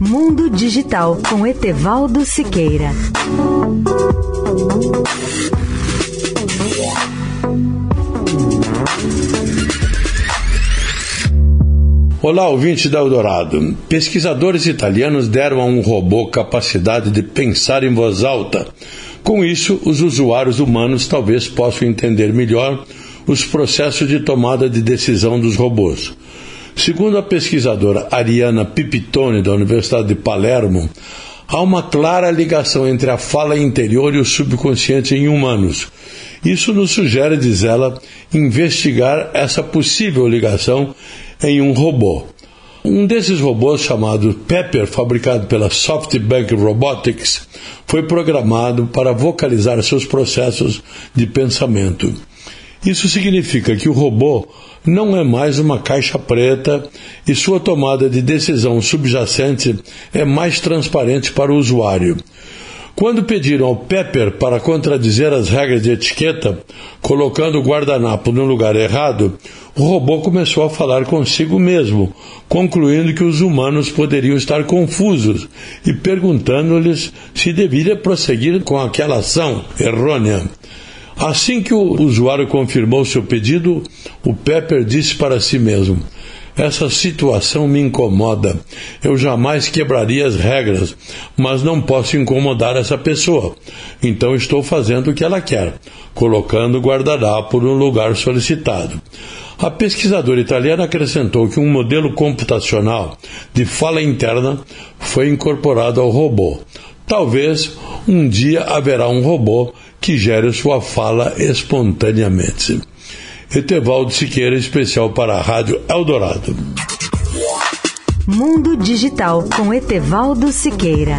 Mundo Digital com Etevaldo Siqueira. Olá, ouvinte da Eldorado. Pesquisadores italianos deram a um robô capacidade de pensar em voz alta. Com isso, os usuários humanos talvez possam entender melhor os processos de tomada de decisão dos robôs. Segundo a pesquisadora Ariana Pipitone, da Universidade de Palermo, há uma clara ligação entre a fala interior e o subconsciente em humanos. Isso nos sugere, diz ela, investigar essa possível ligação em um robô. Um desses robôs, chamado Pepper, fabricado pela SoftBank Robotics, foi programado para vocalizar seus processos de pensamento. Isso significa que o robô não é mais uma caixa preta e sua tomada de decisão subjacente é mais transparente para o usuário. Quando pediram ao Pepper para contradizer as regras de etiqueta, colocando o guardanapo no lugar errado, o robô começou a falar consigo mesmo, concluindo que os humanos poderiam estar confusos e perguntando-lhes se deveria prosseguir com aquela ação errônea. Assim que o usuário confirmou seu pedido, o Pepper disse para si mesmo: essa situação me incomoda. Eu jamais quebraria as regras, mas não posso incomodar essa pessoa. Então estou fazendo o que ela quer, colocando o guardanapo no lugar solicitado. A pesquisadora italiana acrescentou que um modelo computacional de fala interna foi incorporado ao robô. Talvez um dia haverá um robô que gere sua fala espontaneamente. Etevaldo Siqueira, especial para a Rádio Eldorado. Mundo Digital com Etevaldo Siqueira.